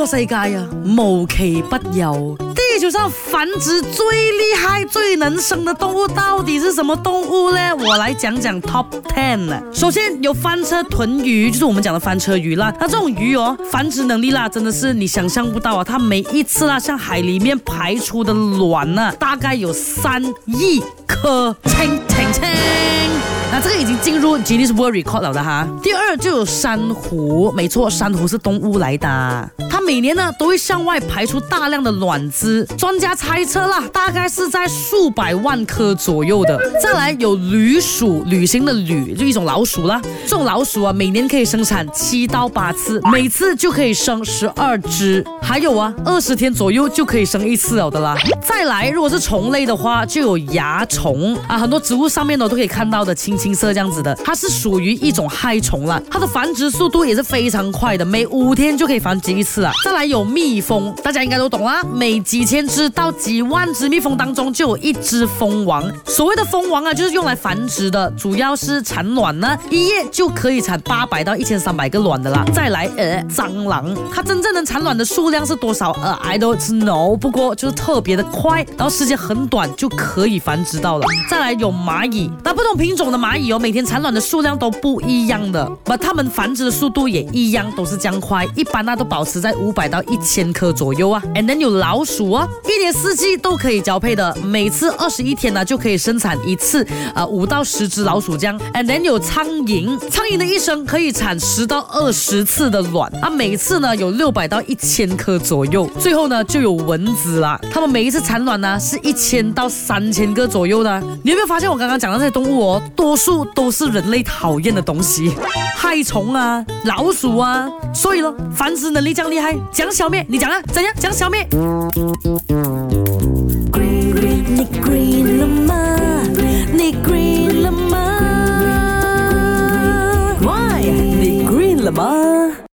个世界啊，无奇不有。地球上繁殖最厉害、最能生的动物到底是什么动物呢？我来讲讲 top ten 呢。首先有翻车豚鱼，就是我们讲的翻车鱼啦。那这种鱼哦，繁殖能力啦，真的是你想象不到啊。它每一次啦，向海里面排出的卵呢，大概有三亿颗。请请请。这个已经进入吉尼斯 World Record 了的哈。第二就有珊瑚，没错，珊瑚是动物来的。它每年呢都会向外排出大量的卵子，专家猜测啦，大概是在数百万颗左右的。再来有旅鼠，旅行的旅就一种老鼠啦。这种老鼠啊，每年可以生产七到八次，每次就可以生十二只。还有啊，二十天左右就可以生一次了的啦。再来如果是虫类的话，就有蚜虫啊，很多植物上面呢都可以看到的，轻轻。金色这样子的，它是属于一种害虫了，它的繁殖速度也是非常快的，每五天就可以繁殖一次啊。再来有蜜蜂，大家应该都懂啦，每几千只到几万只蜜蜂当中就有一只蜂王，所谓的蜂王啊就是用来繁殖的，主要是产卵呢，一夜就可以产八百到一千三百个卵的啦。再来呃蟑螂，它真正能产卵的数量是多少？呃 I don't know，不过就是特别的快，然后时间很短就可以繁殖到了。再来有蚂蚁，它不同品种的蚂蚁。有每天产卵的数量都不一样的，把它们繁殖的速度也一样，都是这样快。一般呢都保持在五百到一千颗左右啊。And then 有老鼠啊，一年四季都可以交配的，每次二十一天呢就可以生产一次，啊，五到十只老鼠这样。And then 有苍蝇，苍蝇的一生可以产十到二十次的卵，啊，每次呢有六百到一千颗左右。最后呢就有蚊子啦，它们每一次产卵呢是一千到三千个左右的。你有没有发现我刚刚讲的这些动物哦，多？数。都是人类讨厌的东西，害虫啊，老鼠啊，所以呢，繁殖能力样厉害，讲消灭，你讲啊，怎样讲消灭？你你 y 你 e